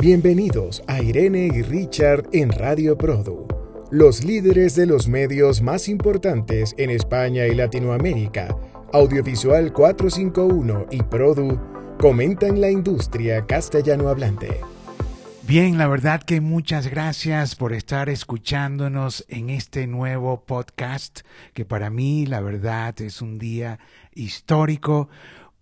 Bienvenidos a Irene y Richard en Radio Produ, los líderes de los medios más importantes en España y Latinoamérica. Audiovisual 451 y Produ comentan la industria castellano hablante. Bien, la verdad que muchas gracias por estar escuchándonos en este nuevo podcast, que para mí la verdad es un día histórico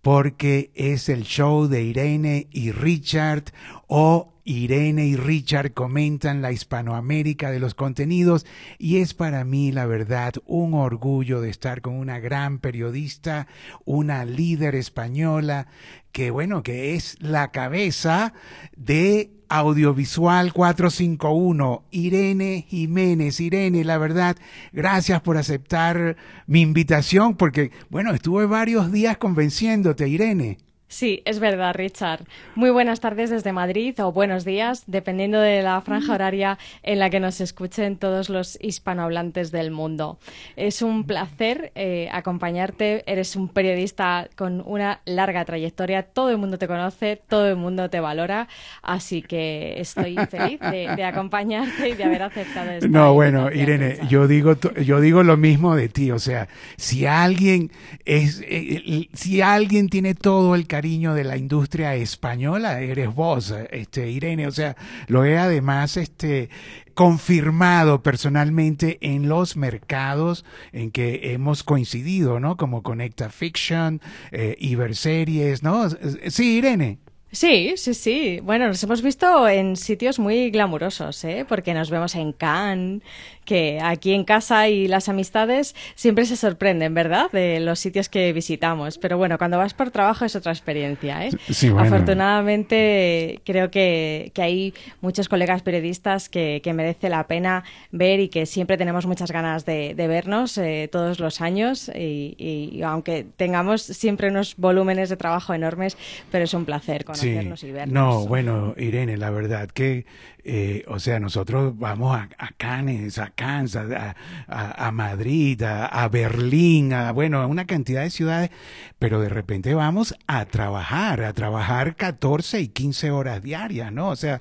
porque es el show de Irene y Richard o Irene y Richard comentan la Hispanoamérica de los contenidos y es para mí, la verdad, un orgullo de estar con una gran periodista, una líder española, que bueno, que es la cabeza de Audiovisual 451, Irene Jiménez. Irene, la verdad, gracias por aceptar mi invitación, porque bueno, estuve varios días convenciéndote, Irene. Sí, es verdad, Richard. Muy buenas tardes desde Madrid o buenos días, dependiendo de la franja horaria en la que nos escuchen todos los hispanohablantes del mundo. Es un placer eh, acompañarte. Eres un periodista con una larga trayectoria. Todo el mundo te conoce, todo el mundo te valora. Así que estoy feliz de, acompañarte y de haber aceptado esto. No, bueno, Irene, yo digo, yo digo lo mismo de ti. O sea, si alguien es, eh, si alguien tiene todo el cariño de la industria española eres vos, este, Irene. O sea, lo he además este, confirmado personalmente en los mercados en que hemos coincidido, ¿no? Como Conecta Fiction, eh, Iberseries, ¿no? Sí, Irene. Sí, sí, sí. Bueno, nos hemos visto en sitios muy glamurosos, ¿eh? Porque nos vemos en Cannes, que aquí en casa y las amistades siempre se sorprenden, ¿verdad? De los sitios que visitamos. Pero bueno, cuando vas por trabajo es otra experiencia, ¿eh? Sí, Afortunadamente creo que, hay muchos colegas periodistas que, merece la pena ver y que siempre tenemos muchas ganas de, vernos eh, todos los años y, aunque tengamos siempre unos volúmenes de trabajo enormes, pero es un placer conocernos y vernos. No, bueno, Irene, la verdad que eh, o sea, nosotros vamos a, a Cannes, a Kansas, a, Madrid, a, Berlín, a, bueno, a una cantidad de ciudades, pero de repente vamos a trabajar, a trabajar 14 y 15 horas diarias, ¿no? O sea,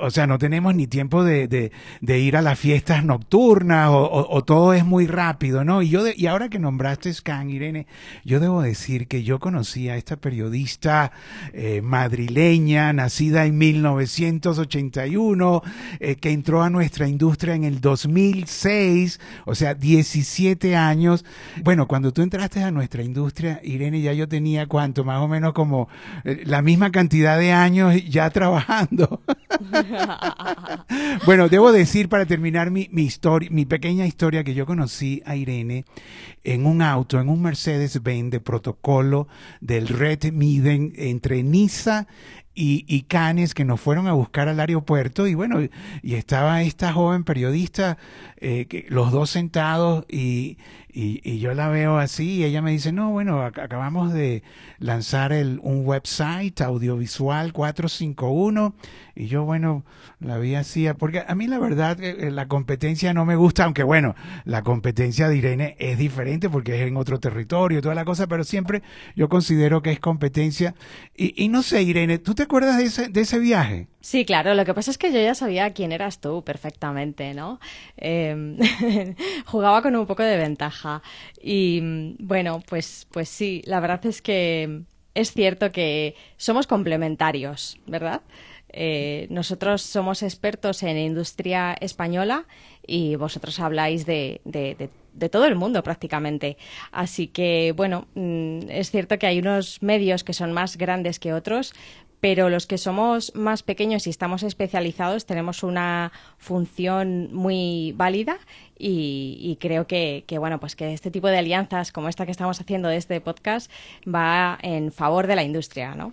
o, sea no tenemos ni tiempo de, de, ir a las fiestas nocturnas o, todo es muy rápido, ¿no? Y, yo y ahora que nombraste Scan, Irene, yo debo decir que yo conocí a esta periodista eh, madrileña, nacida en 1981, eh, que entró a nuestra industria en el 2006, o sea, 17 años. Bueno, cuando tú entraste a nuestra industria, Irene, ya yo tenía cuánto, más o menos como eh, la misma cantidad de años ya trabajando. bueno, debo decir para terminar mi, mi historia, mi pequeña historia que yo conocí a Irene en un auto, en un Mercedes-Benz de protocolo del Red Miden entre Niza y, y, Canes que nos fueron a buscar al aeropuerto y bueno, y estaba esta joven periodista, eh, que, los dos sentados y, y, yo la veo así y ella me dice, no, bueno, acabamos de lanzar el, un website audiovisual 451 y yo, bueno, la vi así, porque a mí la verdad eh, eh, la competencia no me gusta, aunque bueno, la competencia de Irene es diferente porque es en otro territorio, toda la cosa, pero siempre yo considero que es competencia. Y, y no sé, Irene, ¿tú te acuerdas de ese, de ese viaje? Sí, claro. Lo que pasa es que yo ya sabía quién eras tú perfectamente, ¿no? Em, jugaba con un poco de ventaja. Y bueno, pues, pues sí, la verdad es que es cierto que somos complementarios, ¿verdad? Eh, nosotros somos expertos en industria española y vosotros habláis de, de, de, todo el mundo prácticamente. Así que, bueno, mm, es cierto que hay unos medios que son más grandes que otros, pero los que somos más pequeños y estamos especializados tenemos una función muy válida y, creo que, bueno pues que este tipo de alianzas como esta que estamos haciendo de este podcast va en favor de la industria, ¿no?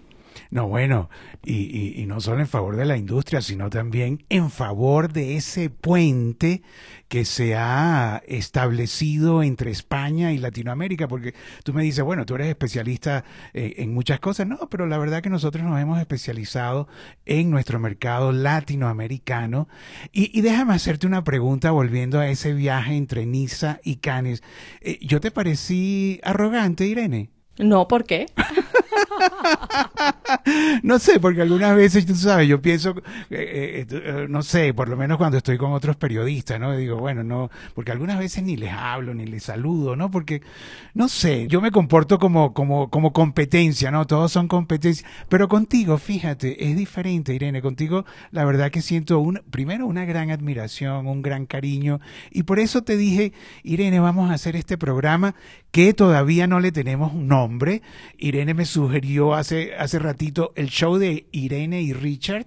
No, bueno, y, y, no solo en favor de la industria, sino también en favor de ese puente que se ha establecido entre España y Latinoamérica, porque tú me dices, bueno, tú eres especialista eh, en muchas cosas, no, pero la verdad que nosotros nos hemos especializado en nuestro mercado latinoamericano. Y, déjame hacerte una pregunta volviendo a ese viaje entre Niza y Cannes. Eh, ¿Yo te parecí arrogante, Irene? No, ¿por qué? no sé, porque algunas veces, tú sabes, yo pienso, eh, eh, eh, no sé, por lo menos cuando estoy con otros periodistas, ¿no? Digo, bueno, no, porque algunas veces ni les hablo, ni les saludo, ¿no? Porque, no sé, yo me comporto como, como, como competencia, ¿no? Todos son competencia. Pero contigo, fíjate, es diferente, Irene. Contigo, la verdad que siento, un, primero, una gran admiración, un gran cariño. Y por eso te dije, Irene, vamos a hacer este programa que todavía no le tenemos un nombre. Irene me sugirió hace, hace ratito el show de Irene y Richard.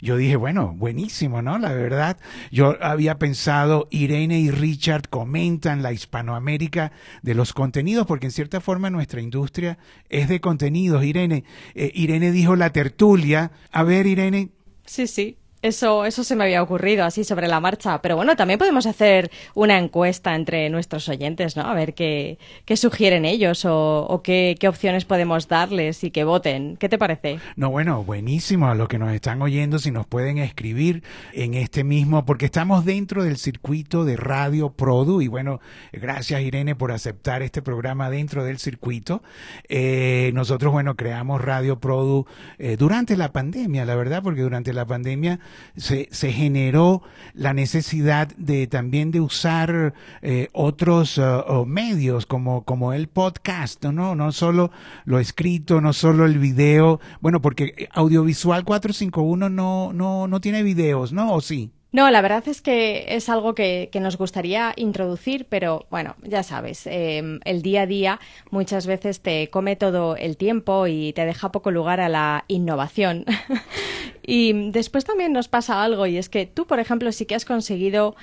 Yo dije, bueno, buenísimo, ¿no? La verdad, yo había pensado, Irene y Richard comentan la Hispanoamérica de los contenidos, porque en cierta forma nuestra industria es de contenidos. Irene, eh, Irene dijo la tertulia. A ver, Irene. Sí, sí. Eso, eso se me había ocurrido así sobre la marcha. Pero bueno, también podemos hacer una encuesta entre nuestros oyentes, ¿no? A ver qué, qué sugieren ellos o, o qué, qué, opciones podemos darles y que voten. ¿Qué te parece? No, bueno, buenísimo. A los que nos están oyendo, si nos pueden escribir en este mismo, porque estamos dentro del circuito de Radio Produ. Y bueno, gracias Irene por aceptar este programa dentro del circuito. Eh, nosotros, bueno, creamos Radio Produ eh, durante la pandemia, la verdad, porque durante la pandemia se, se generó la necesidad de también de usar eh, otros uh, medios como, como el podcast, ¿no? No solo lo escrito, no solo el video, bueno, porque Audiovisual 451 no, no, no tiene videos, ¿no? ¿O sí? No, la verdad es que es algo que, que nos gustaría introducir, pero bueno, ya sabes, eh, el día a día muchas veces te come todo el tiempo y te deja poco lugar a la innovación. y después también nos pasa algo y es que tú, por ejemplo, sí que has conseguido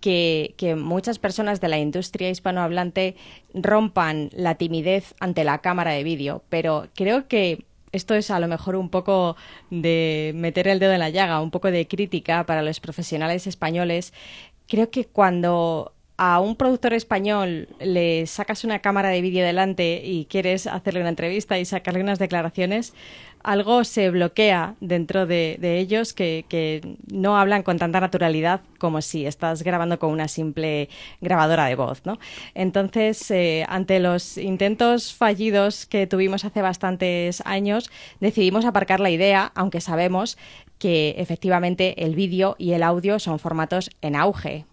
que, que, muchas personas de la industria hispanohablante rompan la timidez ante la cámara de vídeo, pero creo que esto es a lo mejor un poco de meter el dedo en la llaga, un poco de crítica para los profesionales españoles. Creo que cuando a un productor español le sacas una cámara de vídeo delante y quieres hacerle una entrevista y sacarle unas declaraciones, algo se bloquea dentro de, ellos que, no hablan con tanta naturalidad como si estás grabando con una simple grabadora de voz, ¿no? Entonces, eh, ante los intentos fallidos que tuvimos hace bastantes años, decidimos aparcar la idea, aunque sabemos que efectivamente el vídeo y el audio son formatos en auge,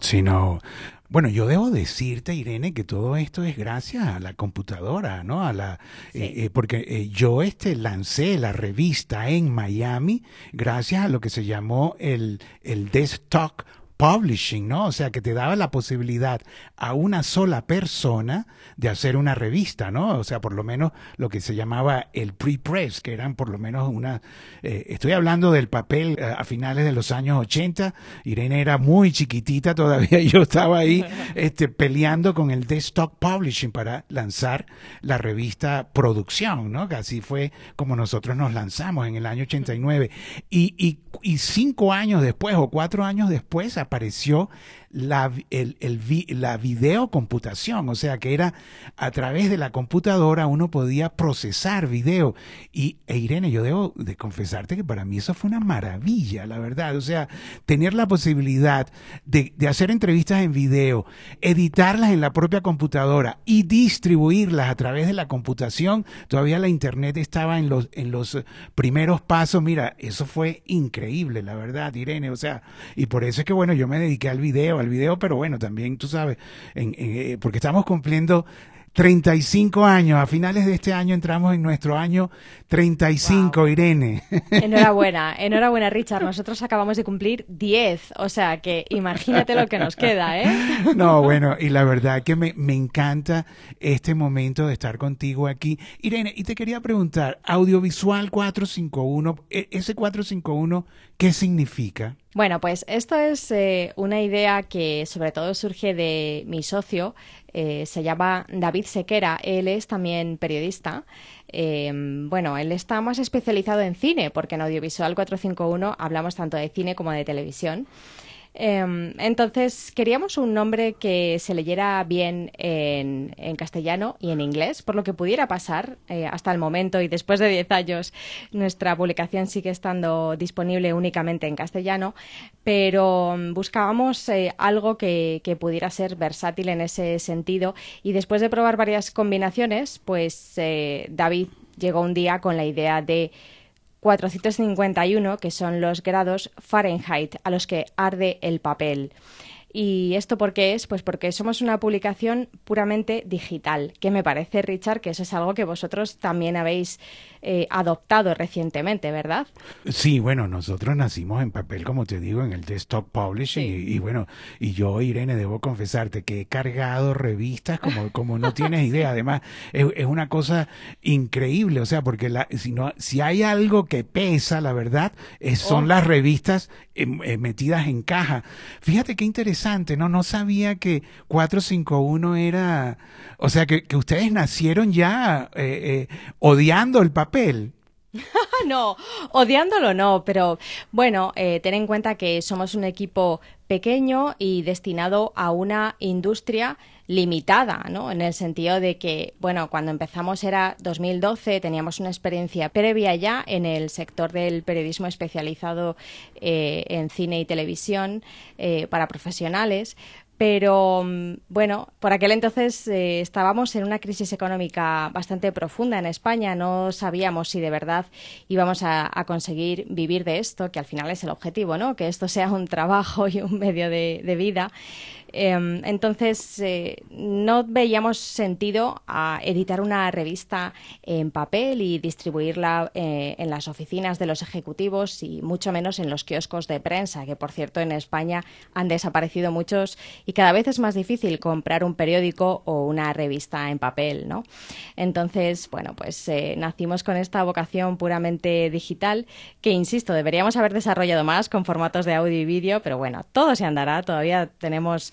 sino bueno, yo debo decirte, Irene, que todo esto es gracias a la computadora, ¿no? A la, sí. eh, eh, porque eh, yo este lancé la revista en Miami gracias a lo que se llamó el, el desktop publishing, ¿no? O sea, que te daba la posibilidad a una sola persona de hacer una revista, ¿no? O sea, por lo menos lo que se llamaba el pre-press, que eran por lo menos una... Eh, estoy hablando del papel eh, a finales de los años 80, Irene era muy chiquitita todavía yo estaba ahí este, peleando con el desktop publishing para lanzar la revista Producción, ¿no? Que así fue como nosotros nos lanzamos en el año 89. Y, y, y cinco años después o cuatro años después apareció la, el, el, la videocomputación, o sea que era a través de la computadora uno podía procesar video. Y e Irene, yo debo de confesarte que para mí eso fue una maravilla, la verdad. O sea, tener la posibilidad de, de hacer entrevistas en video, editarlas en la propia computadora y distribuirlas a través de la computación. Todavía la internet estaba en los, en los primeros pasos. Mira, eso fue increíble, la verdad, Irene. O sea, y por eso es que bueno, yo me dediqué al video, al video, pero bueno, también tú sabes, en, en, porque estamos cumpliendo 35 años. A finales de este año entramos en nuestro año 35, wow. Irene. Enhorabuena, enhorabuena, Richard. Nosotros acabamos de cumplir 10. O sea que imagínate lo que nos queda, ¿eh? No, bueno, y la verdad que me, me encanta este momento de estar contigo aquí. Irene, y te quería preguntar, Audiovisual 451, ese 451, ¿qué significa? Bueno, pues esto es eh, una idea que sobre todo surge de mi socio, eh, se llama David Sequera, él es también periodista. Eh, bueno, él está más especializado en cine, porque en Audiovisual 451 hablamos tanto de cine como de televisión. Eh, entonces, queríamos un nombre que se leyera bien en, castellano y en inglés, por lo que pudiera pasar eh, hasta el momento y después de 10 años nuestra publicación sigue estando disponible únicamente en castellano, pero um, buscábamos eh, algo que, que, pudiera ser versátil en ese sentido. Y después de probar varias combinaciones, pues eh, David llegó un día con la idea de 451, que son los grados Fahrenheit a los que arde el papel. ¿Y esto por qué es? Pues porque somos una publicación puramente digital, que me parece, Richard, que eso es algo que vosotros también habéis eh, adoptado recientemente, ¿verdad? Sí, bueno, nosotros nacimos en papel, como te digo, en el desktop publishing y, bueno, y yo, Irene, debo confesarte que he cargado revistas como, como no tienes idea. Además, es, una cosa increíble, o sea, porque la, si, no, si hay algo que pesa, la verdad, son oh. las revistas em, eh, metidas en caja. Fíjate qué interesante, ¿no? Sabía que 451 era, o sea, que, ustedes nacieron ya eh, odiando el papel. no, odiándolo no, pero bueno, eh, ten en cuenta que somos un equipo pequeño y destinado a una industria limitada, ¿no? En el sentido de que, bueno, cuando empezamos era 2012, teníamos una experiencia previa ya en el sector del periodismo especializado eh, en cine y televisión eh, para profesionales, pero mm, bueno, por aquel entonces eh, estábamos en una crisis económica bastante profunda en España. No sabíamos si de verdad íbamos a, conseguir vivir de esto, que al final es el objetivo, ¿no? Que esto sea un trabajo y un medio de vida. Em, entonces, eh, no veíamos sentido a editar una revista en papel y distribuirla eh, en las oficinas de los ejecutivos y mucho menos en los kioscos de prensa, que por cierto en España han desaparecido muchos y cada vez es más difícil comprar un periódico o una revista en papel, ¿no? Entonces, bueno, pues eh, nacimos con esta vocación puramente digital que, insisto, deberíamos haber desarrollado más con formatos de audio y vídeo, pero bueno, todo se andará, todavía tenemos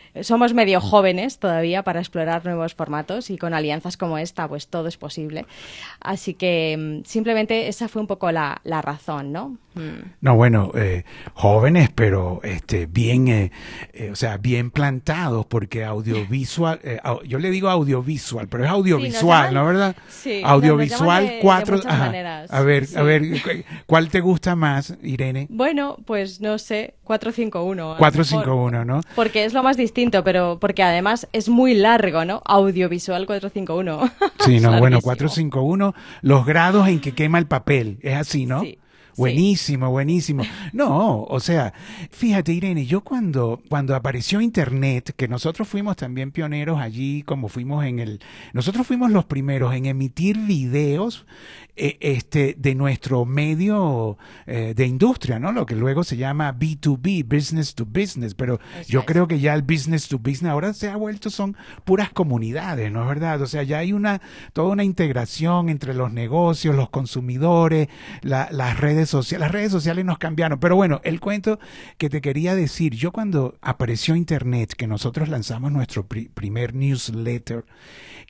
somos medio jóvenes todavía para explorar nuevos formatos y con alianzas como esta, pues todo es posible. Así que mm, simplemente esa fue un poco la, la razón, ¿no? Mm. No, bueno, eh, jóvenes, pero este, bien, eh, eh, o sea, bien plantados, porque audiovisual, yo le digo audiovisual, pero es audiovisual, ¿no, verdad? Sí. Audiovisual cuatro. A ver, a ver, ¿cuál te gusta más, Irene? Bueno, pues no sé, 451. 451, ¿no? Porque es lo más distinto, pero porque además es muy largo, ¿no? Audiovisual 451. Sí, no, bueno, 451, los grados en que quema el papel, es así, ¿no? Sí. Buenísimo, buenísimo. No, o sea, fíjate Irene, yo cuando, cuando apareció Internet, que nosotros fuimos también pioneros allí, como fuimos en el, nosotros fuimos los primeros en emitir videos eh, este, de nuestro medio eh, de industria, ¿no? Lo que luego se llama B2B, business to business, pero yo creo que ya el business to business ahora se ha vuelto, son puras comunidades, ¿no es verdad? O sea, ya hay una, toda una integración entre los negocios, los consumidores, las redes sociales, las redes sociales nos cambiaron, pero bueno, el cuento que te quería decir, yo cuando apareció Internet, que nosotros lanzamos nuestro primer newsletter,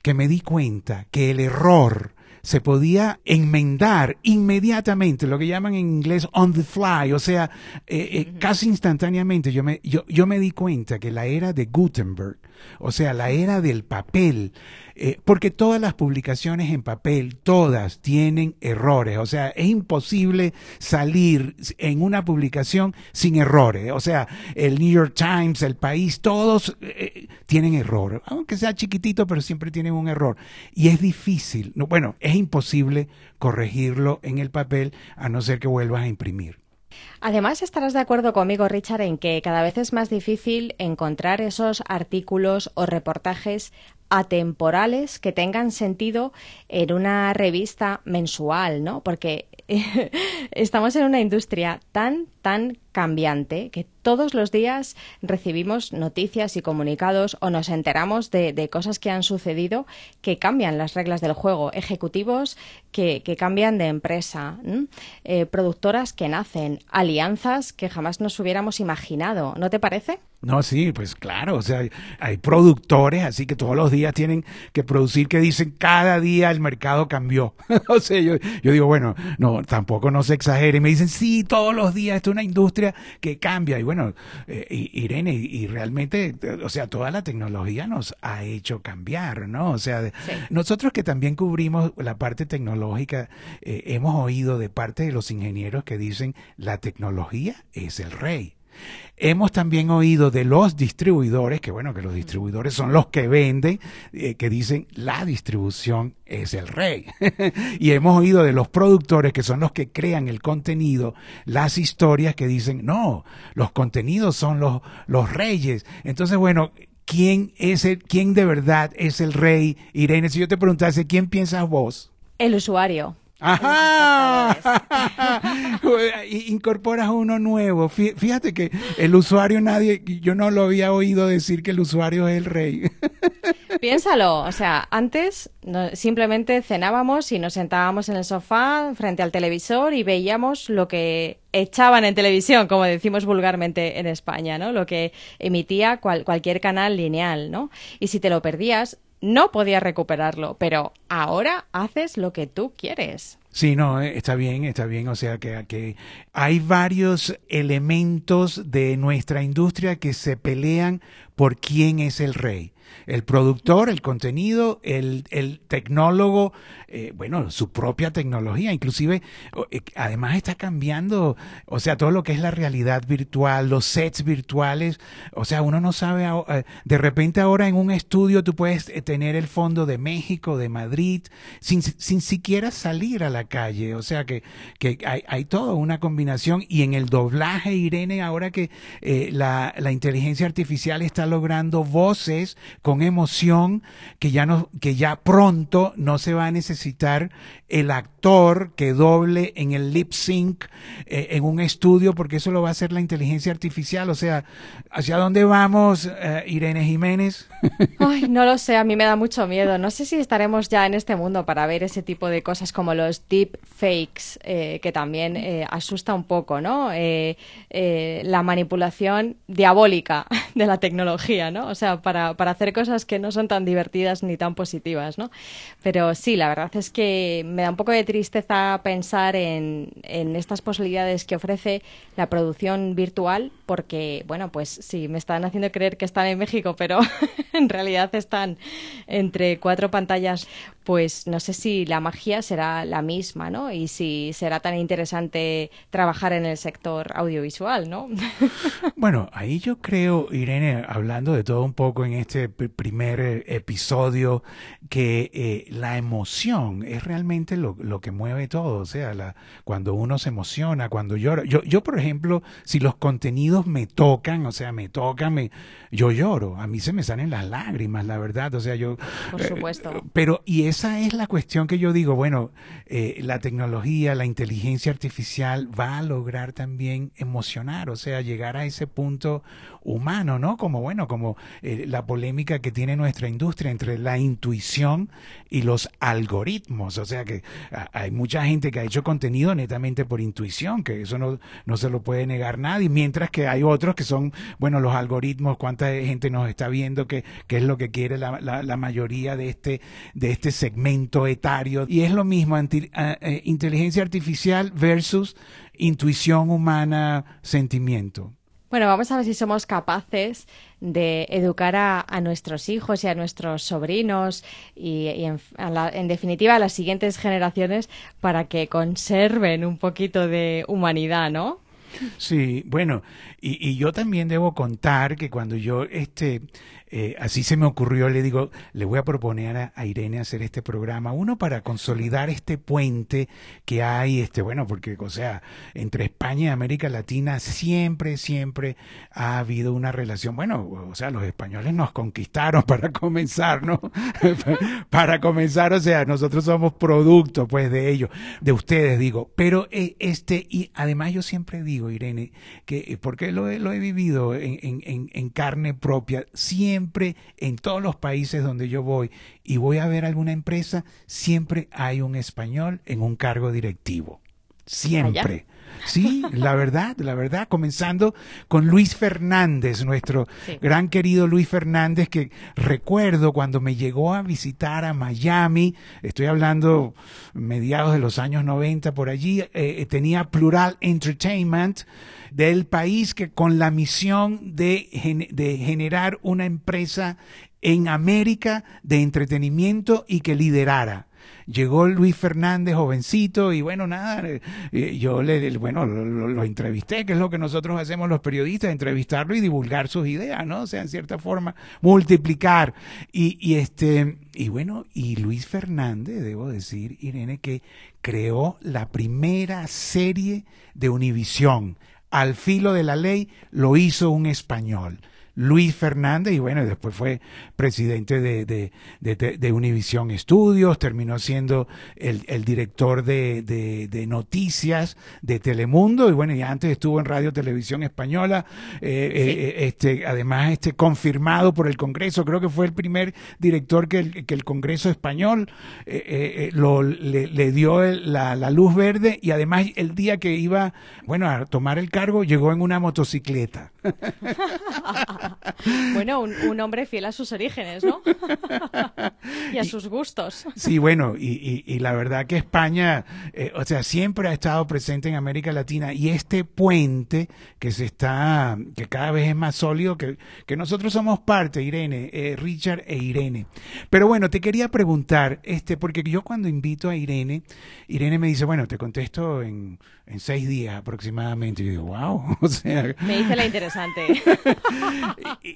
que me di cuenta que el error, se podía enmendar inmediatamente, lo que llaman en inglés on the fly, o sea, eh, eh, casi instantáneamente. Yo me, yo, yo me di cuenta que la era de Gutenberg, o sea, la era del papel, eh, porque todas las publicaciones en papel, todas tienen errores. O sea, es imposible salir en una publicación sin errores. O sea, el New York Times, el país, todos tienen errores. Aunque sea chiquitito, pero siempre tienen un error. Y es difícil, no, bueno, es imposible corregirlo en el papel a no ser que vuelvas a imprimir. Además, estarás de acuerdo conmigo, Richard, en que cada vez es más difícil encontrar esos artículos o reportajes atemporales que tengan sentido en una revista mensual, ¿no? Porque estamos en una industria tan, tan cambiante que todos los días recibimos noticias y comunicados o nos enteramos de, cosas que han sucedido que cambian las reglas del juego, ejecutivos que, cambian de empresa, eh, productoras que nacen, alianzas que jamás nos hubiéramos imaginado, ¿no te parece? No, sí, pues claro, o sea, hay productores, así que todos los días tienen que producir que dicen cada día el mercado cambió. o sea, yo, yo digo, bueno, no, tampoco no se exagere. Me dicen, sí, todos los días, esto es una industria que cambia. Y bueno, eh, Irene, y, realmente, o sea, toda la tecnología nos ha hecho cambiar, ¿no? O sea, nosotros que también cubrimos la parte tecnológica, eh, hemos oído de parte de los ingenieros que dicen, la tecnología es el rey. Hemos también oído de los distribuidores, que bueno, que los distribuidores son los que venden, eh, que dicen la distribución es el rey. y hemos oído de los productores, que son los que crean el contenido, las historias que dicen, no, los contenidos son los, los reyes. Entonces, bueno, ¿quién es el, quién de verdad es el rey? Irene, si yo te preguntase, ¿quién piensas vos? El usuario. Ajá. Incorporas uno nuevo. Fíjate que el usuario nadie, yo no lo había oído decir que el usuario es el rey. Piénsalo, o sea, antes simplemente cenábamos y nos sentábamos en el sofá frente al televisor y veíamos lo que echaban en televisión, como decimos vulgarmente en España, ¿no? Lo que emitía cualquier canal lineal, ¿no? Y si te lo perdías, no podías recuperarlo, pero ahora haces lo que tú quieres. Sí, no, eh, está bien, está bien. O sea que, hay varios elementos de nuestra industria que se pelean por quién es el rey el productor, el contenido, el, el tecnólogo, eh, bueno, su propia tecnología, inclusive, eh, además está cambiando, o sea, todo lo que es la realidad virtual, los sets virtuales, o sea, uno no sabe, eh, de repente ahora en un estudio tú puedes tener el fondo de México, de Madrid, sin, sin siquiera salir a la calle, o sea que, que hay, hay toda una combinación y en el doblaje, Irene, ahora que la, la inteligencia artificial está logrando voces con emoción que ya no, que ya pronto no se va a necesitar el actor que doble en el lip sync eh, en un estudio porque eso lo va a hacer la inteligencia artificial. O sea, ¿hacia dónde vamos, eh, Irene Jiménez? Ay, no lo sé, a mí me da mucho miedo. No sé si estaremos ya en este mundo para ver ese tipo de cosas como los deep fakes, eh, que también asusta un poco, ¿no? la manipulación diabólica de la tecnología, ¿no? O sea, para, para hacer cosas que no son tan divertidas ni tan positivas, ¿no? Pero sí, la verdad es que me da un poco de tristeza pensar en, en estas posibilidades que ofrece la producción virtual, porque, bueno, pues sí, me están haciendo creer que están en México, pero en realidad están entre cuatro pantallas pues no sé si la magia será la misma, ¿no? Y si será tan interesante trabajar en el sector audiovisual, ¿no? bueno, ahí yo creo, Irene, hablando de todo un poco en este primer eh, episodio, que eh, la emoción es realmente lo, lo, que mueve todo. O sea, la, cuando uno se emociona, cuando llora. Yo, yo, por ejemplo, si los contenidos me tocan, o sea, me tocan, me, yo lloro. A mí se me salen las lágrimas, la verdad. O sea, yo. Por eh, supuesto. pero, y esa es la cuestión que yo digo, bueno, eh, la tecnología, la inteligencia artificial va a lograr también emocionar, o sea, llegar a ese punto humano, ¿no? Como, bueno, como eh, la polémica que tiene nuestra industria entre la intuición y los algoritmos, o sea que hay mucha gente que ha hecho contenido netamente por intuición, que eso no, no se lo puede negar nadie, mientras que hay otros que son, bueno, los algoritmos, cuánta gente nos está viendo, qué, qué es lo que quiere la, la, mayoría de este, de este segmento etario. Y es lo mismo, eh, inteligencia artificial versus intuición humana, sentimiento. Bueno, vamos a ver si somos capaces de educar a, nuestros hijos y a nuestros sobrinos y, en, definitiva a las siguientes generaciones para que conserven un poquito de humanidad, ¿no? Sí, bueno, y, y yo también debo contar que cuando yo este, eh, así se me ocurrió, le digo, le voy a proponer a, Irene hacer este programa, uno para consolidar este puente que hay, este, bueno, porque, o sea, entre España y América Latina siempre, siempre ha habido una relación, bueno, o sea, los españoles nos conquistaron para comenzar, ¿no? para comenzar, o sea, nosotros somos producto, pues, de ellos, de ustedes, digo, pero eh, este, y además yo siempre digo, Irene, que, eh, porque lo, lo he vivido en, en, en carne propia, siempre siempre en todos los países donde yo voy y voy a ver alguna empresa, siempre hay un español en un cargo directivo. Siempre. Sí, la verdad, la verdad, comenzando con Luis Fernández, nuestro gran querido Luis Fernández, que recuerdo cuando me llegó a visitar a Miami, estoy hablando mediados de los años 90 por allí, eh, eh, tenía Plural Entertainment, del país que con la misión de, de generar una empresa en América de entretenimiento y que liderara. Llegó Luis Fernández, jovencito, y bueno, nada, eh, yo le, bueno, lo, entrevisté, que es lo que nosotros hacemos los periodistas, entrevistarlo y divulgar sus ideas, ¿no? O sea, en cierta forma, multiplicar. Y, y este, y bueno, y Luis Fernández, debo decir, Irene, que creó la primera serie de Univisión. Al filo de la ley lo hizo un español. Luis Fernández y bueno, después fue presidente de, de, de, Univisión Estudios, terminó siendo el, el director de, noticias de Telemundo y bueno, y antes estuvo en Radio Televisión Española, eh, eh, este, además este, confirmado por el Congreso, creo que fue el primer director que el, que el Congreso español eh, lo, le, le dio la, la luz verde y además el día que iba, bueno, a tomar el cargo llegó en una motocicleta. bueno, un, hombre fiel a sus orígenes, ¿no? y a sus gustos. sí, bueno, y, la verdad que España, eh, o sea, siempre ha estado presente en América Latina y este puente que se está, que cada vez es más sólido, que, que nosotros somos parte, Irene, eh, Richard e Irene. Pero bueno, te quería preguntar, este, porque yo cuando invito a Irene, Irene me dice, bueno, te contesto en, en seis días aproximadamente. Y yo digo, wow, o sea... Me dice la interesante.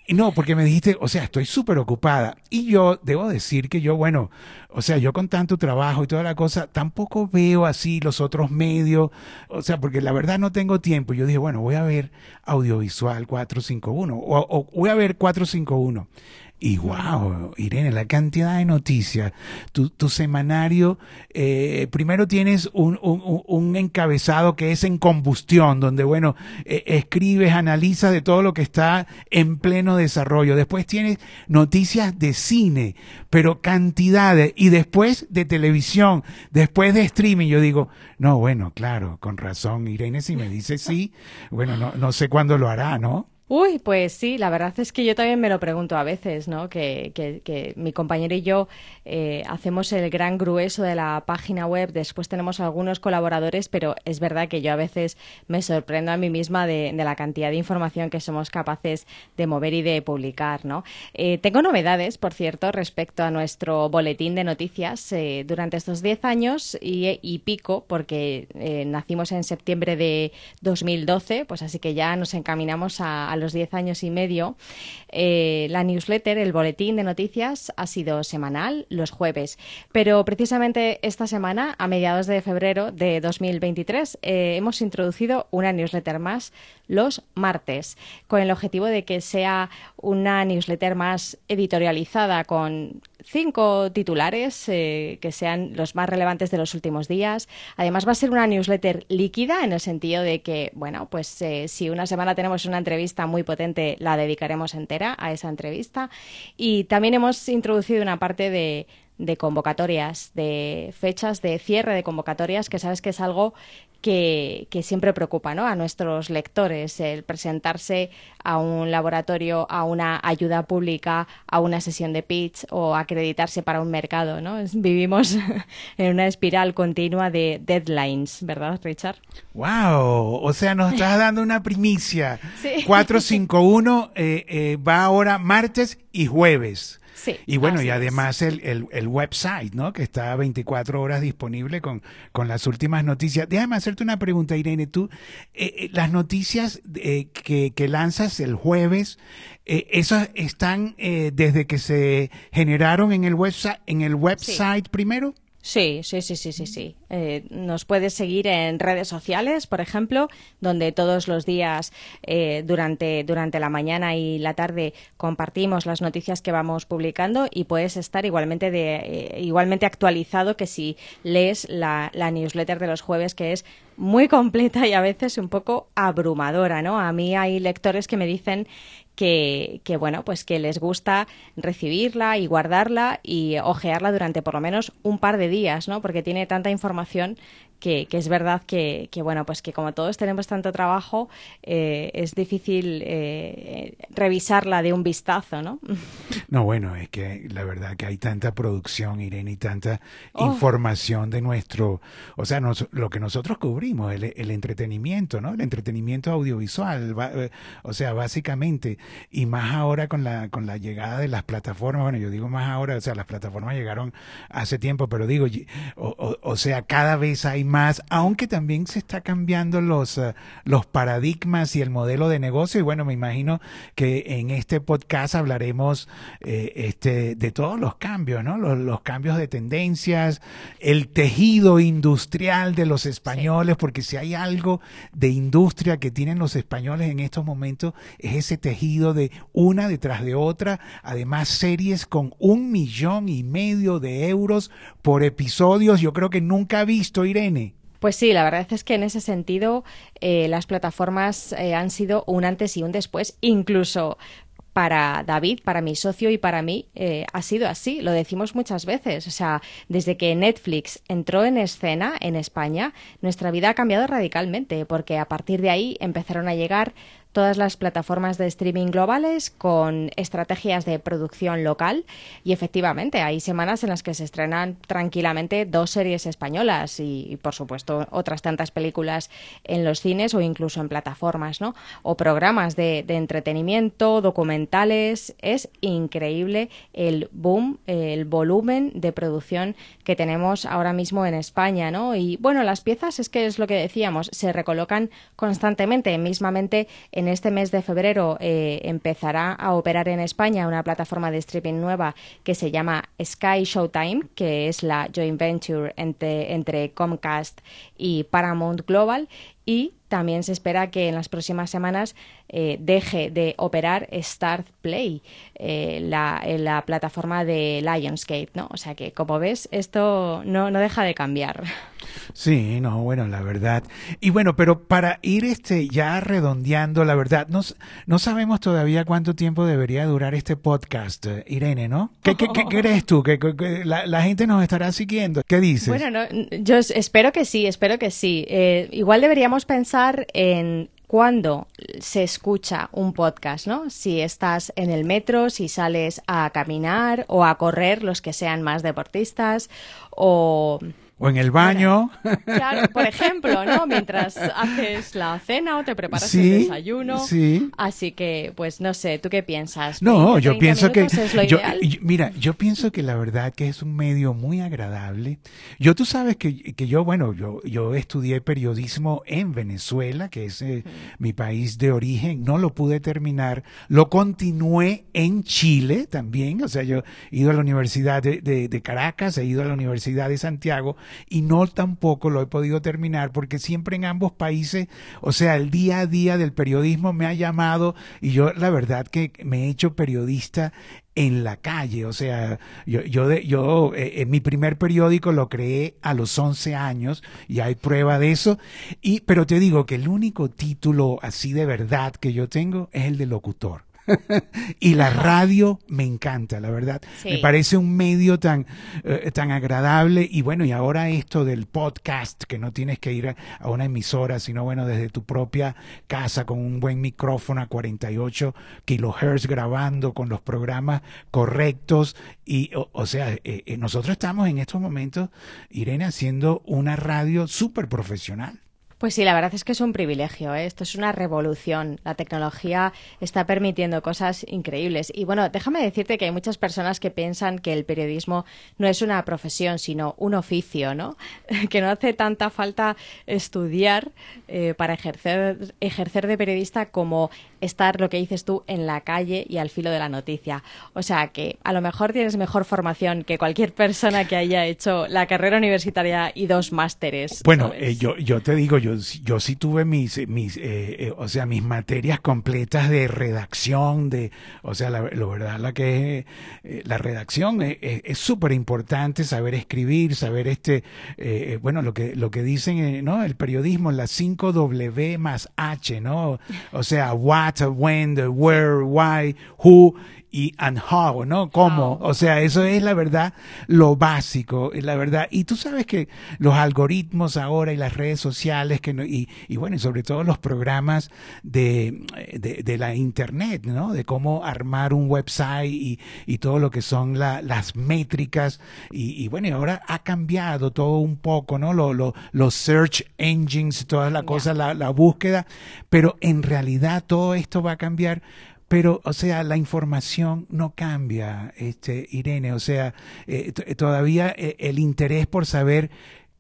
No, porque me dijiste, o sea, estoy súper ocupada. Y yo debo decir que yo, bueno, o sea, yo con tanto trabajo y toda la cosa, tampoco veo así los otros medios, o sea, porque la verdad no tengo tiempo. Yo dije, bueno, voy a ver audiovisual 451 o, o voy a ver 451. Y wow, Irene, la cantidad de noticias. Tu, tu semanario, eh, primero tienes un, un, encabezado que es en combustión, donde, bueno, eh, escribes, analizas de todo lo que está en pleno desarrollo. Después tienes noticias de cine, pero cantidades. Y después de televisión, después de streaming. Yo digo, no, bueno, claro, con razón, Irene, si me dice sí, bueno, no, no sé cuándo lo hará, ¿no? Uy, pues sí, la verdad es que yo también me lo pregunto a veces, ¿no? Que, que, mi compañero y yo eh, hacemos el gran grueso de la página web, después tenemos algunos colaboradores, pero es verdad que yo a veces me sorprendo a mí misma de, la cantidad de información que somos capaces de mover y de publicar, ¿no? Eh, tengo novedades, por cierto, respecto a nuestro boletín de noticias eh, durante estos 10 años y, y pico, porque nacimos en septiembre de 2012, pues así que ya nos encaminamos a los diez años y medio, eh, la newsletter, el boletín de noticias, ha sido semanal los jueves. Pero precisamente esta semana, a mediados de febrero de 2023, eh, hemos introducido una newsletter más los martes, con el objetivo de que sea una newsletter más editorializada, con cinco titulares eh, que sean los más relevantes de los últimos días. Además va a ser una newsletter líquida en el sentido de que, bueno, pues eh, si una semana tenemos una entrevista muy potente, la dedicaremos entera a esa entrevista. Y también hemos introducido una parte de de convocatorias, de fechas de cierre de convocatorias, que sabes que es algo que, siempre preocupa ¿no? a nuestros lectores, el presentarse a un laboratorio, a una ayuda pública, a una sesión de pitch o acreditarse para un mercado. ¿no? Vivimos en una espiral continua de deadlines, ¿verdad, Richard? ¡Wow! O sea, nos estás dando una primicia. 451 eh, eh, va ahora martes y jueves y bueno, y además el, el, website, ¿no? Que está 24 horas disponible con, con las últimas noticias. Déjame hacerte una pregunta, Irene. Tú, eh, eh, las noticias eh, que, que, lanzas el jueves, ¿esas están desde que se generaron en el website, en el website primero? Sí, sí, sí, sí, sí, sí. Eh, nos puedes seguir en redes sociales, por ejemplo, donde todos los días eh, durante, durante la mañana y la tarde compartimos las noticias que vamos publicando y puedes estar igualmente, de, eh, igualmente actualizado que si lees la, la newsletter de los jueves, que es muy completa y a veces un poco abrumadora, ¿no? A mí hay lectores que me dicen que, que, bueno, pues que les gusta recibirla y guardarla y ojearla durante por lo menos un par de días, ¿no? Porque tiene tanta información que, es verdad que, bueno, pues que como todos tenemos tanto trabajo, eh, es difícil eh, revisarla de un vistazo, ¿no? No, bueno, es que la verdad que hay tanta producción, Irene, y tanta oh. información de nuestro, o sea, lo que nosotros cubrimos, el, entretenimiento, ¿no? El entretenimiento audiovisual, eh, o sea, básicamente, y más ahora con la, con la llegada de las plataformas, bueno, yo digo más ahora, o sea, las plataformas llegaron hace tiempo, pero digo, o, o sea, cada vez hay más, aunque también se está cambiando los, eh, los paradigmas y el modelo de negocio. Y bueno, me imagino que en este podcast hablaremos eh, este, de todos los cambios, ¿no? Los, cambios de tendencias, el tejido industrial de los españoles, porque si hay algo de industria que tienen los españoles en estos momentos, es ese tejido de una detrás de otra, además series con un millón y medio de euros por episodios, yo creo que nunca ha visto, Irene. Pues sí, la verdad es que en ese sentido eh, las plataformas eh, han sido un antes y un después, incluso para David, para mi socio y para mí eh, ha sido así, lo decimos muchas veces. O sea, desde que Netflix entró en escena en España, nuestra vida ha cambiado radicalmente, porque a partir de ahí empezaron a llegar todas las plataformas de streaming globales con estrategias de producción local y efectivamente hay semanas en las que se estrenan tranquilamente dos series españolas y, por supuesto otras tantas películas en los cines o incluso en plataformas, ¿no? O programas de, entretenimiento, documentales. Es increíble el boom, el volumen de producción que tenemos ahora mismo en España, ¿no? Y bueno, las piezas es que es lo que decíamos, se recolocan constantemente, mismamente en en este mes de febrero eh, empezará a operar en España una plataforma de streaming nueva que se llama Sky Showtime, que es la joint venture entre, entre Comcast y Paramount Global. Y también se espera que en las próximas semanas eh, deje de operar Start Play, eh, la, la, plataforma de Lionsgate, ¿no? O sea que, como ves, esto no, no deja de cambiar. Sí, no, bueno, la verdad. Y bueno, pero para ir este ya redondeando, la verdad, no, no sabemos todavía cuánto tiempo debería durar este podcast, Irene, ¿no? ¿Qué, qué, crees tú? ¿Que, la, gente nos estará siguiendo? ¿Qué dices? Bueno, no, yo espero que sí, espero que sí. Eh, igual deberíamos pensar en cuando se escucha un podcast, ¿no? Si estás en el metro, si sales a caminar o a correr, los que sean más deportistas, o o en el baño. claro, por ejemplo, ¿no? Mientras haces la cena o te preparas el desayuno. Sí. Así que, pues no sé, ¿tú qué piensas? No, yo pienso que. mira, yo pienso que la verdad que es un medio muy agradable. Yo, tú sabes que, que yo, bueno, yo, yo estudié periodismo en Venezuela, que es eh, mi país de origen. No lo pude terminar. Lo continué en Chile también. O sea, yo he ido a la Universidad de, de Caracas, he ido a la Universidad de Santiago y no tampoco lo he podido terminar porque siempre en ambos países, o sea, el día a día del periodismo me ha llamado y yo la verdad que me he hecho periodista en la calle, o sea, yo, yo, yo eh, en mi primer periódico lo creé a los 11 años y hay prueba de eso, y, pero te digo que el único título así de verdad que yo tengo es el de locutor. y la radio me encanta, la verdad. Me parece un medio tan, eh, tan agradable. Y bueno, y ahora esto del podcast, que no tienes que ir a, una emisora, sino bueno, desde tu propia casa con un buen micrófono a 48 kilohertz grabando con los programas correctos. Y, o, sea, eh, eh, nosotros estamos en estos momentos, Irene, haciendo una radio súper profesional. Pues sí, la verdad es que es un privilegio. ¿eh? Esto es una revolución. La tecnología está permitiendo cosas increíbles. Y bueno, déjame decirte que hay muchas personas que piensan que el periodismo no es una profesión, sino un oficio, ¿no? que no hace tanta falta estudiar eh, para ejercer, ejercer de periodista como estar, lo que dices tú, en la calle y al filo de la noticia. O sea que a lo mejor tienes mejor formación que cualquier persona que haya hecho la carrera universitaria y dos másteres. Bueno, eh, yo, yo te digo, yo, yo sí tuve mis, mis eh, eh, o sea, mis materias completas de redacción, de, o sea, la, verdad, la que la redacción es súper importante, saber escribir, saber este, bueno, lo que, lo que dicen, ¿no? El periodismo, las 5 W más H, ¿no? O sea, what, when, the where, why, who, y and how, ¿no? ¿Cómo? O sea, eso es la verdad, lo básico, la verdad. Y tú sabes que los algoritmos ahora y las redes sociales, que y, y bueno, y sobre todo los programas de, de, la internet, ¿no? De cómo armar un website y, y todo lo que son las métricas. Y, y, bueno, y ahora ha cambiado todo un poco, ¿no? Lo, lo, los search engines, toda la cosa, la, la búsqueda. Pero en realidad todo esto va a cambiar pero, o sea, la información no cambia, este, Irene. O sea, eh, todavía eh, el interés por saber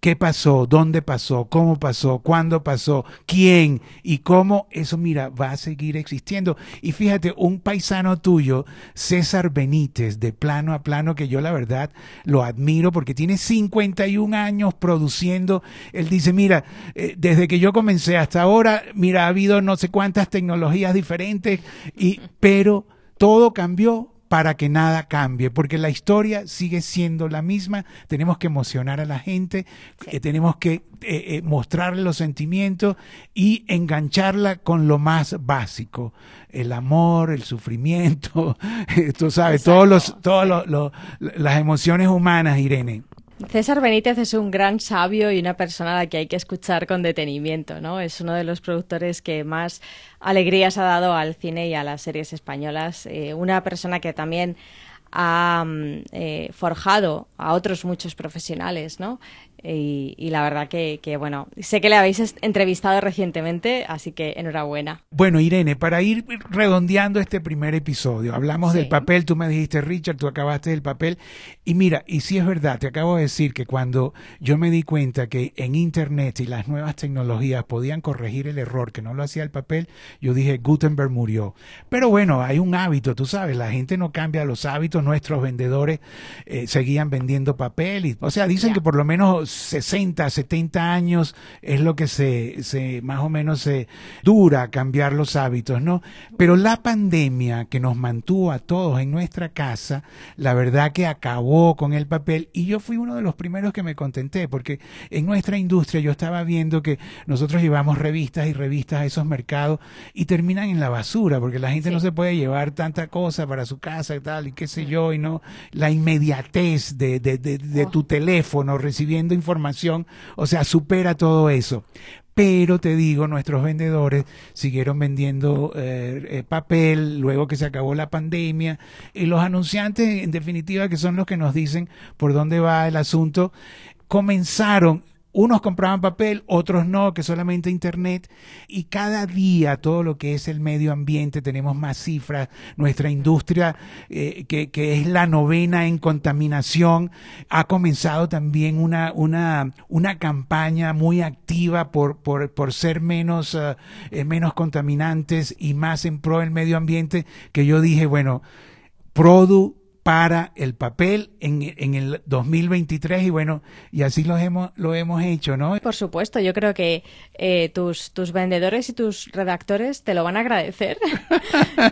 qué pasó, dónde pasó, cómo pasó, cuándo pasó, quién y cómo, eso mira, va a seguir existiendo. Y fíjate, un paisano tuyo, César Benítez, de plano a plano, que yo la verdad lo admiro porque tiene 51 años produciendo, él dice, mira, eh, desde que yo comencé hasta ahora, mira, ha habido no sé cuántas tecnologías diferentes, y, pero todo cambió para que nada cambie, porque la historia sigue siendo la misma, tenemos que emocionar a la gente, eh, tenemos que eh, eh, mostrarle los sentimientos y engancharla con lo más básico, el amor, el sufrimiento, tú sabes, todos los, todas las emociones humanas, Irene. César Benítez es un gran sabio y una persona a la que hay que escuchar con detenimiento, ¿no? Es uno de los productores que más alegrías ha dado al cine y a las series españolas. Eh, una persona que también ha mm, eh, forjado a otros muchos profesionales, ¿no? Y, la verdad que, bueno, sé que le habéis entrevistado recientemente, así que enhorabuena. Bueno, Irene, para ir redondeando este primer episodio, hablamos del papel, tú me dijiste, Richard, tú acabaste del papel, y mira, y si es verdad, te acabo de decir que cuando yo me di cuenta que en Internet y las nuevas tecnologías podían corregir el error que no lo hacía el papel, yo dije, Gutenberg murió. Pero bueno, hay un hábito, tú sabes, la gente no cambia los hábitos, nuestros vendedores eh, seguían vendiendo papel, y, o sea, dicen que por lo menos 60, 70 años es lo que se, se más o menos se dura cambiar los hábitos, ¿no? Pero la pandemia que nos mantuvo a todos en nuestra casa, la verdad que acabó con el papel y yo fui uno de los primeros que me contenté porque en nuestra industria yo estaba viendo que nosotros llevamos revistas y revistas a esos mercados y terminan en la basura porque la gente no se puede llevar tanta cosa para su casa y tal y qué sé yo y no la inmediatez de, de, de, oh. tu teléfono recibiendo información o sea, supera todo eso. Pero te digo, nuestros vendedores siguieron vendiendo eh, eh, papel luego que se acabó la pandemia y los anunciantes, en definitiva, que son los que nos dicen por dónde va el asunto, comenzaron unos compraban papel, otros no, que solamente internet. Y cada día todo lo que es el medio ambiente, tenemos más cifras. Nuestra industria, eh, que, que, es la novena en contaminación, ha comenzado también una, una, una campaña muy activa por, por, por ser menos, eh, menos contaminantes y más en pro del medio ambiente, que yo dije, bueno, Produ para el papel en, en, el 2023 y bueno, y así lo hemos, lo hemos hecho, ¿no? Por supuesto, yo creo que eh, tus, tus vendedores y tus redactores te lo van a agradecer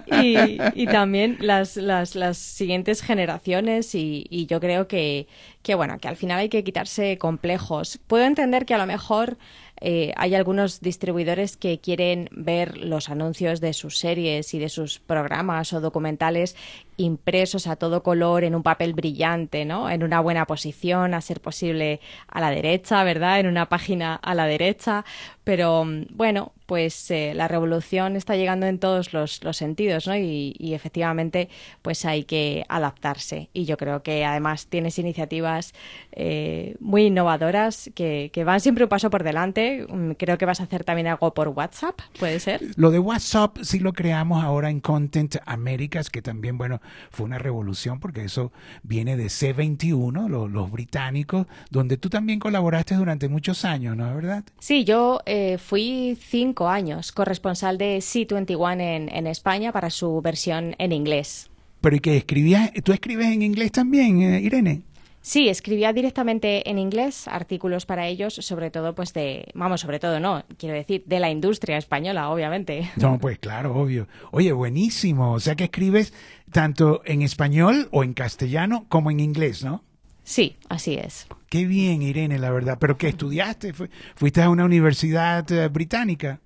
y, también las, las, las siguientes generaciones y, y yo creo que, que, bueno, que al final hay que quitarse complejos. Puedo entender que a lo mejor eh, hay algunos distribuidores que quieren ver los anuncios de sus series y de sus programas o documentales impresos a todo color en un papel brillante, ¿no? En una buena posición, a ser posible a la derecha, ¿verdad? En una página a la derecha. Pero mm, bueno, pues eh, la revolución está llegando en todos los, sentidos, ¿no? Y, efectivamente, pues hay que adaptarse. Y yo creo que además tienes iniciativas eh, muy innovadoras que, que, van siempre un paso por delante. Mm, creo que vas a hacer también algo por WhatsApp, ¿puede ser? Lo de WhatsApp sí lo creamos ahora en Content Americas, que también, bueno, fue una revolución porque eso viene de C21, los, los británicos, donde tú también colaboraste durante muchos años, ¿no? ¿Verdad? Sí, yo eh, fui cinco años corresponsal de C21 en, en España para su versión en inglés. ¿Pero y qué escribías? ¿Tú escribes en inglés también, eh, Irene? Sí, escribía directamente en inglés artículos para ellos, sobre todo, pues de, vamos, sobre todo no, quiero decir, de la industria española, obviamente. No, pues claro, obvio. Oye, buenísimo. O sea que escribes tanto en español o en castellano como en inglés, ¿no? Sí, así es. Qué bien, Irene, la verdad. ¿Pero qué estudiaste? ¿Fuiste a una universidad eh, británica?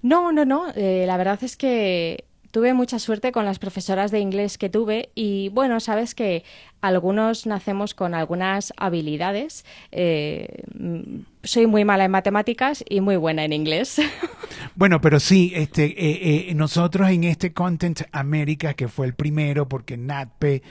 No, no, no. Eh, la verdad es que tuve mucha suerte con las profesoras de inglés que tuve y bueno, sabes que algunos nacemos con algunas habilidades. Eh, soy muy mala en matemáticas y muy buena en inglés. Bueno, pero sí, este, eh, eh, nosotros en este Content America, que fue el primero, porque NatPe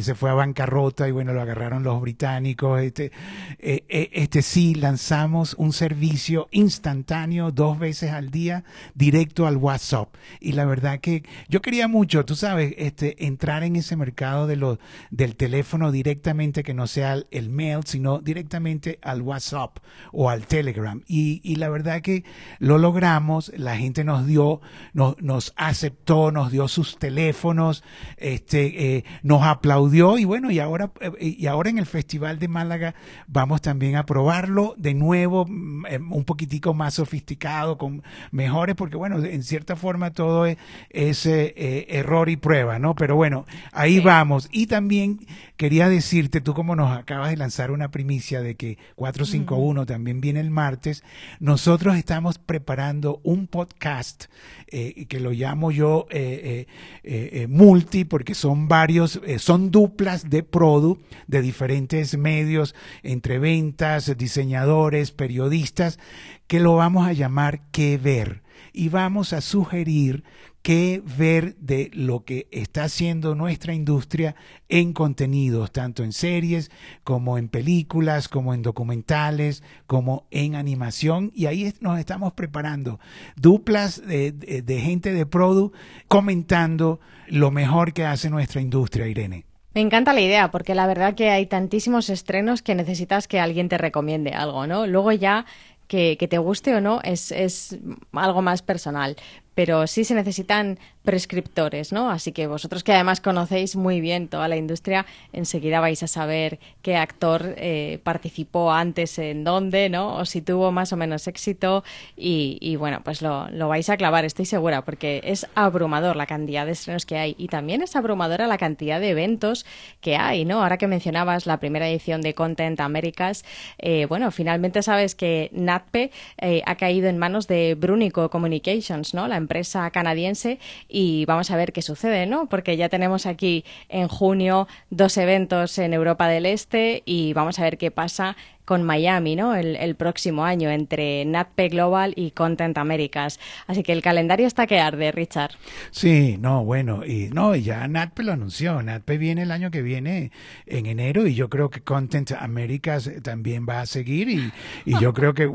se fue a bancarrota y bueno, lo agarraron los británicos, este, este sí, lanzamos un servicio instantáneo dos veces al día, directo al WhatsApp. Y la verdad que yo quería mucho, tú sabes, este, entrar en ese mercado de los, del teléfono directamente, que no sea el, mail, sino directamente al WhatsApp o al Telegram. Y, y la verdad que lo logramos la gente nos dio, nos, nos aceptó, nos dio sus teléfonos, este, eh, nos aplaudió y bueno, y ahora, eh, y ahora en el Festival de Málaga vamos también a probarlo de nuevo, mm, eh, un poquitico más sofisticado, con mejores, porque bueno, en cierta forma todo es, error y prueba, ¿no? Pero bueno, ahí vamos. Y también quería decirte, tú como nos acabas de lanzar una primicia de que 451 también viene el martes, nosotros estamos preparando un podcast eh, que lo llamo yo eh, eh, multi porque son varios, son duplas de product de diferentes medios, entre ventas, diseñadores, periodistas, que lo vamos a llamar que ver. Y vamos a sugerir qué ver de lo que está haciendo nuestra industria en contenidos, tanto en series como en películas, como en documentales, como en animación. Y ahí nos estamos preparando duplas de, gente de Produ comentando lo mejor que hace nuestra industria, Irene. Me encanta la idea, porque la verdad que hay tantísimos estrenos que necesitas que alguien te recomiende algo, ¿no? Luego ya que, que, te guste o no es algo más personal pero sí se necesitan prescriptores, ¿no? Así que vosotros que además conocéis muy bien toda la industria, enseguida vais a saber qué actor eh, participó antes en dónde, ¿no? O si tuvo más o menos éxito y, bueno, pues lo, lo, vais a clavar, estoy segura, porque es abrumador la cantidad de estrenos que hay y también es abrumadora la cantidad de eventos que hay, ¿no? Ahora que mencionabas la primera edición de Content Americas, eh, bueno, finalmente sabes que NatPe eh, ha caído en manos de Brunico Communications, ¿no? Empresa canadiense y vamos a ver qué sucede, ¿no? Porque ya tenemos aquí en junio dos eventos en Europa del Este y vamos a ver qué pasa con Miami, ¿no? El, próximo año entre NatPe Global y Content Americas. Así que el calendario está que arde, Richard. Sí, no, bueno, y no, ya NatPe lo anunció. NatPe viene el año que viene en enero y yo creo que Content Americas también va a seguir y, yo creo que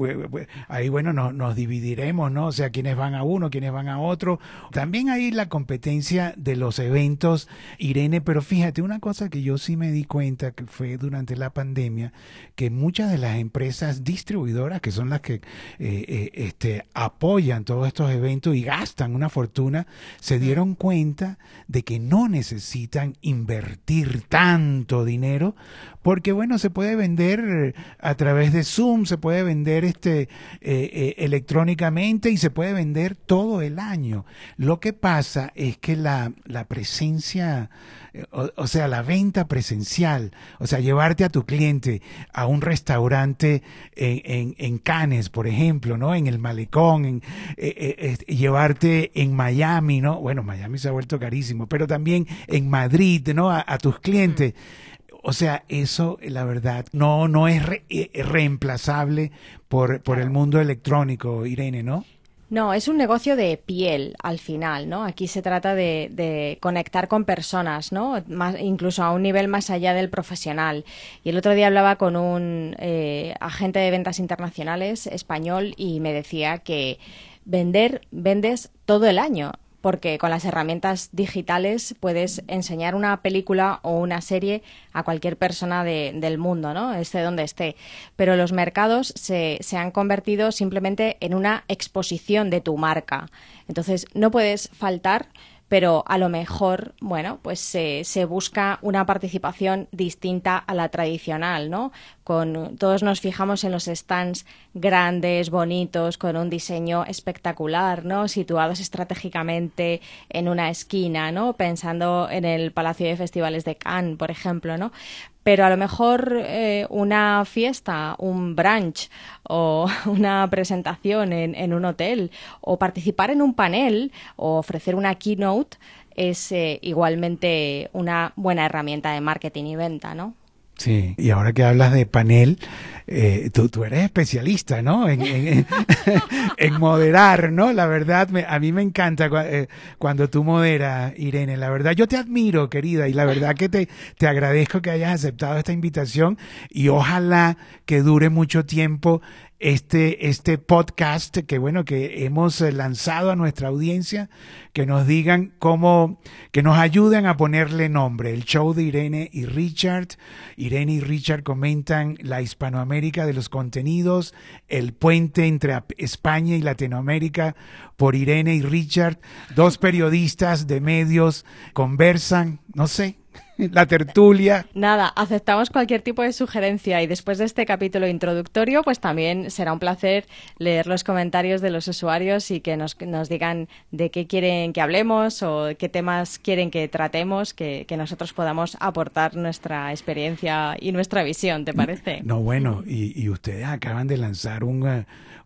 ahí, bueno, nos dividiremos, ¿no? O sea, quiénes van a uno, quiénes van a otro. También hay la competencia de los eventos, Irene, pero fíjate, una cosa que yo sí me di cuenta que fue durante la pandemia, que muchas de las empresas distribuidoras, que son las que eh, eh, este, apoyan todos estos eventos y gastan una fortuna, se dieron cuenta de que no necesitan invertir tanto dinero, porque bueno, se puede vender a través de Zoom, se puede vender este, eh, electrónicamente y se puede vender todo el año. Lo que pasa es que la, la presencia o, sea, la venta presencial, o sea, llevarte a tu cliente a un restaurante en, en, Cannes, por ejemplo, ¿no? En el malecón, en, eh, eh, llevarte en Miami, ¿no? Bueno, Miami se ha vuelto carísimo, pero también en Madrid, ¿no? A, tus clientes. O sea, eso, la verdad, no, no es eh, reemplazable por, por el mundo electrónico, Irene, ¿no? No, es un negocio de piel al final, ¿no? Aquí se trata de, conectar con personas, ¿no? Incluso a un nivel más allá del profesional. Y el otro día hablaba con un eh, agente de ventas internacionales español y me decía que vender, vendes todo el año porque con las herramientas digitales puedes enseñar una película o una serie a cualquier persona del mundo, ¿no? Esté donde esté. Pero los mercados se, se han convertido simplemente en una exposición de tu marca. Entonces, no puedes faltar pero a lo mejor, bueno, pues se, busca una participación distinta a la tradicional, ¿no? Con, todos nos fijamos en los stands grandes, bonitos, con un diseño espectacular, ¿no? Situados estratégicamente en una esquina, ¿no? Pensando en el Palacio de Festivales de Cannes, por ejemplo, ¿no? Pero a lo mejor eh, una fiesta, un brunch o una presentación en, un hotel o participar en un panel o ofrecer una keynote es eh, igualmente una buena herramienta de marketing y venta, ¿no? Sí, y ahora que hablas de panel, eh, tú, eres especialista, ¿no? En, en, en, moderar, ¿no? La verdad, me, a mí me encanta eh, cuando tú moderas, Irene. La verdad, yo te admiro, querida, y la verdad que te, te agradezco que hayas aceptado esta invitación y ojalá que dure mucho tiempo este, este podcast que bueno, que hemos eh, lanzado a nuestra audiencia, que nos digan cómo, que nos ayuden a ponerle nombre. El show de Irene y Richard. Irene y Richard comentan la Hispanoamérica de los contenidos, el puente entre España y Latinoamérica por Irene y Richard. Dos periodistas de medios conversan, no sé, la tertulia. Nada, aceptamos cualquier tipo de sugerencia y después de este capítulo introductorio, pues también será un placer leer los comentarios de los usuarios y que nos, nos digan de qué quieren que hablemos o qué temas quieren que tratemos, que, que nosotros podamos aportar nuestra experiencia y nuestra visión, ¿te parece? No, bueno, y, y ustedes acaban de lanzar un...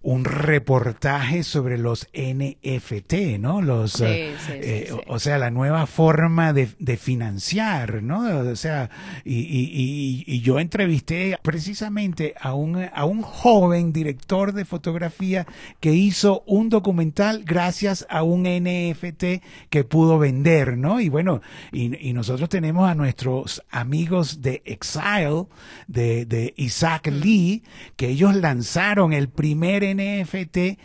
Un reportaje sobre los NFT, ¿no? Los, sí, sí, sí, eh, o sea, la nueva forma de, de, financiar, ¿no? O sea, y, y, y, yo entrevisté precisamente a un, a un joven director de fotografía que hizo un documental gracias a un NFT que pudo vender, ¿no? Y bueno, y, nosotros tenemos a nuestros amigos de Exile, de, de Isaac Lee, que ellos lanzaron el primer NFT de,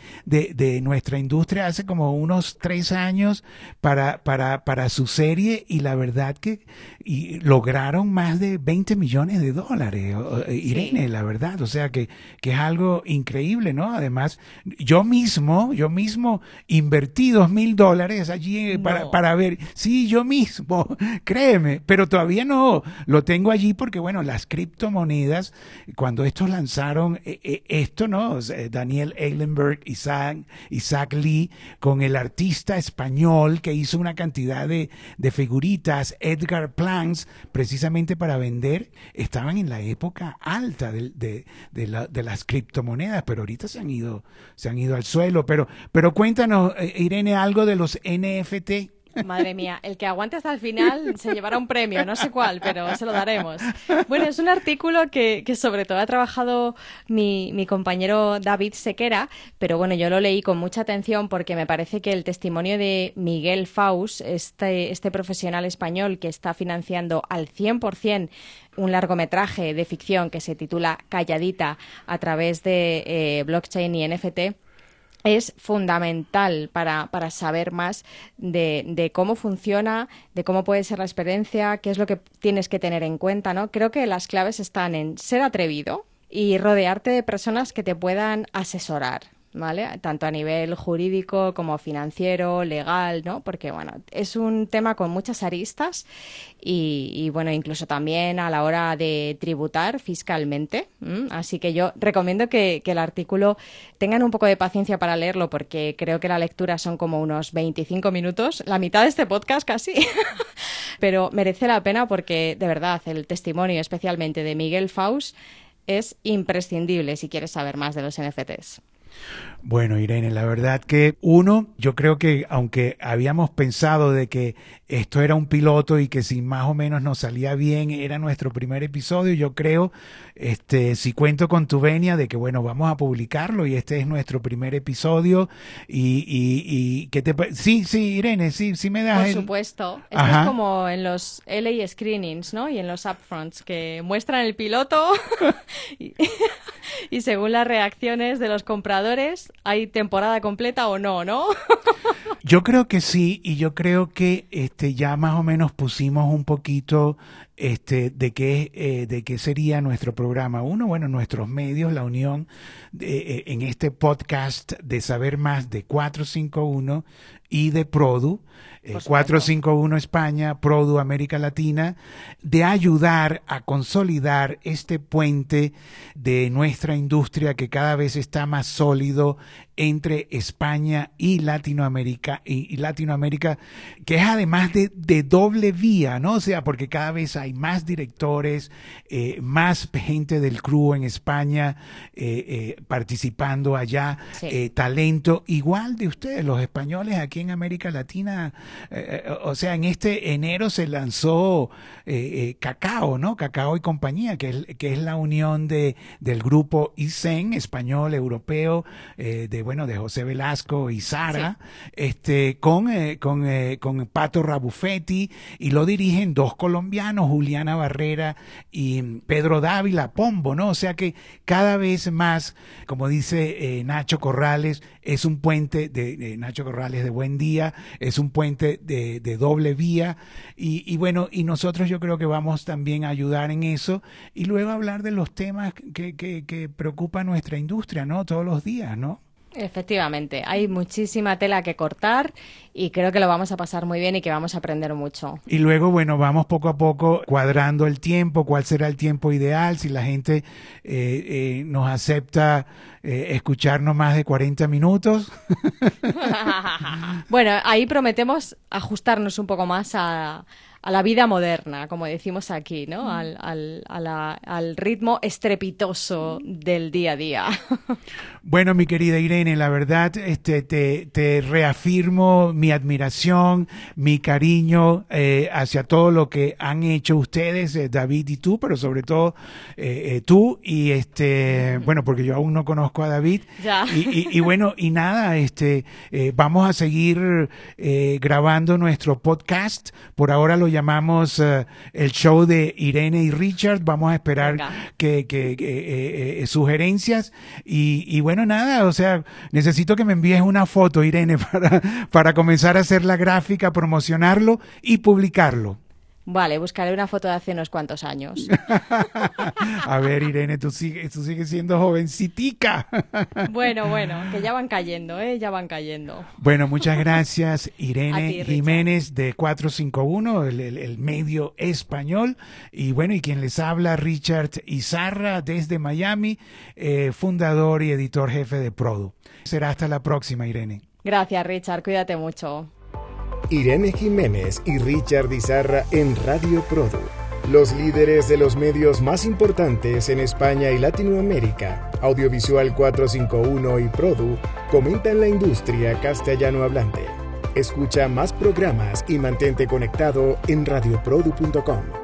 de nuestra industria hace como unos tres años para, para, para su serie y la verdad que y lograron más de 20 millones de dólares, Irene, la verdad, o sea que, que es algo increíble, ¿no? Además, yo mismo, yo mismo invertí dos mil dólares allí para, no. para ver, sí, yo mismo, créeme, pero todavía no, lo tengo allí porque, bueno, las criptomonedas, cuando estos lanzaron eh, esto, ¿no? Daniel Eilenberg, Isaac, Isaac Lee, con el artista español que hizo una cantidad de, de figuritas, Edgar Plans, precisamente para vender, estaban en la época alta de, de, la, de, las criptomonedas, pero ahorita se han ido, se han ido al suelo. Pero, pero cuéntanos, Irene, algo de los NFT. Madre mía, el que aguante hasta el final se llevará un premio, no sé cuál, pero se lo daremos. Bueno, es un artículo que, que sobre todo ha trabajado mi, mi, compañero David Sequera, pero bueno, yo lo leí con mucha atención porque me parece que el testimonio de Miguel Faust, este, este profesional español que está financiando al 100% un largometraje de ficción que se titula Calladita a través de eh, blockchain y NFT, es fundamental para, para saber más de, de, cómo funciona, de cómo puede ser la experiencia, qué es lo que tienes que tener en cuenta, ¿no? Creo que las claves están en ser atrevido y rodearte de personas que te puedan asesorar. ¿Vale? Tanto a nivel jurídico como financiero, legal, ¿no? Porque, bueno, es un tema con muchas aristas y, bueno, incluso también a la hora de tributar fiscalmente. Así que yo recomiendo que, que, el artículo tengan un poco de paciencia para leerlo porque creo que la lectura son como unos 25 minutos, la mitad de este podcast casi. Pero merece la pena porque, de verdad, el testimonio especialmente de Miguel Faust es imprescindible si quieres saber más de los NFTs. Bueno, Irene, la verdad que uno, yo creo que aunque habíamos pensado de que esto era un piloto y que si más o menos nos salía bien era nuestro primer episodio, yo creo, este, si cuento con tu venia de que bueno, vamos a publicarlo y este es nuestro primer episodio y, y, y que te, sí, sí, Irene, sí, sí me das. Por el... supuesto, esto Ajá. es como en los LA screenings, ¿no? Y en los upfronts que muestran el piloto y, y según las reacciones de los compradores hay temporada completa o no, ¿no? yo creo que sí, y yo creo que este ya más o menos pusimos un poquito este de qué eh, de qué sería nuestro programa. Uno, bueno, nuestros medios, la unión de, eh, en este podcast de saber más de 451 y de Produ. Eh, 451 España, Produ América Latina, de ayudar a consolidar este puente de nuestra industria que cada vez está más sólido entre España y Latinoamérica, y, y Latinoamérica, que es además de, de, doble vía, ¿no? O sea, porque cada vez hay más directores, eh, más gente del crew en España eh, eh, participando allá, talento igual de ustedes, los españoles aquí en América Latina. o sea, en este enero se lanzó Cacao, ¿no? Cacao y compañía, que es, que es la unión de, del grupo ISEN, español, europeo, de, bueno, de José Velasco y Sara, este, con, con, con Pato Rabuffetti, y lo dirigen dos colombianos, Juliana Barrera y Pedro Dávila Pombo, ¿no? O sea que cada vez más, como dice eh, Nacho Corrales, es un puente de, Nacho Corrales de Buen Día, es un puente de, doble vía y, bueno, y nosotros yo creo que vamos también a ayudar en eso y luego hablar de los temas que, que, que nuestra industria, ¿no? Todos los días, ¿no? Efectivamente, hay muchísima tela que cortar y creo que lo vamos a pasar muy bien y que vamos a aprender mucho. Y luego, bueno, vamos poco a poco cuadrando el tiempo, cuál será el tiempo ideal, si la gente eh, eh, nos acepta eh, escucharnos más de 40 minutos. bueno, ahí prometemos ajustarnos un poco más a, a la vida moderna, como decimos aquí, ¿no? Al, al, al, ritmo estrepitoso del día a día. bueno, mi querida Irene, la verdad, este, te, te reafirmo mi admiración, mi cariño eh, hacia todo lo que han hecho ustedes, eh, David y tú, pero sobre todo eh, tú y este, bueno, porque yo aún no conozco a David. Ya. Y, y, bueno, y nada, este, vamos a seguir grabando nuestro podcast. Por ahora lo llamamos eh, el show de Irene y Richard. Vamos a esperar que, que, eh, eh, sugerencias. Y, y, bueno, nada, o sea, necesito que me envíes una foto, Irene, para, para comenzar a hacer la gráfica, promocionarlo y publicarlo. Vale, buscaré una foto de hace unos cuantos años. a ver, Irene, tú sigues, tú sigues siendo jovencitica. bueno, bueno, que ya van cayendo, ¿eh? Ya van cayendo. Bueno, muchas gracias, Irene Jiménez de 451, el, el, medio español. Y bueno, y quien les habla, Richard Izarra desde Miami, eh, fundador y editor jefe de Produ. Será hasta la próxima, Irene. Gracias, Richard. Cuídate mucho. Irene Jiménez y Richard Izarra en Radio Produ, los líderes de los medios más importantes en España y Latinoamérica, Audiovisual 451 y Produ, comentan la industria castellano hablante. Escucha más programas y mantente conectado en radioprodu.com.